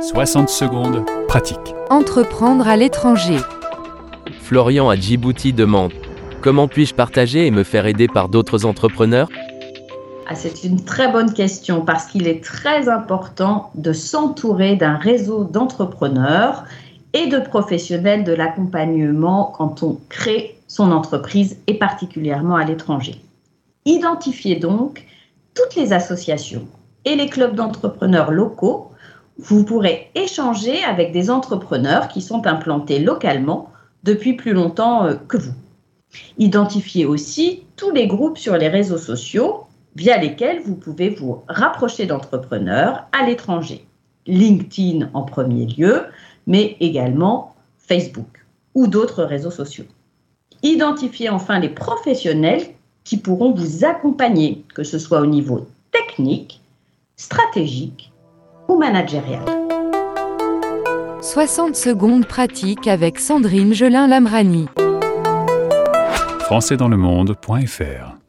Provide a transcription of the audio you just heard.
60 secondes, pratique. Entreprendre à l'étranger. Florian à Djibouti demande Comment puis-je partager et me faire aider par d'autres entrepreneurs? Ah, C'est une très bonne question parce qu'il est très important de s'entourer d'un réseau d'entrepreneurs et de professionnels de l'accompagnement quand on crée son entreprise et particulièrement à l'étranger. Identifiez donc toutes les associations et les clubs d'entrepreneurs locaux. Vous pourrez échanger avec des entrepreneurs qui sont implantés localement depuis plus longtemps euh, que vous. Identifiez aussi tous les groupes sur les réseaux sociaux via lesquels vous pouvez vous rapprocher d'entrepreneurs à l'étranger. LinkedIn en premier lieu, mais également Facebook ou d'autres réseaux sociaux. Identifiez enfin les professionnels qui pourront vous accompagner, que ce soit au niveau technique, stratégique ou managérial. 60 secondes pratiques avec Sandrine Gelin-Lamrani. françaisdanslemonde.fr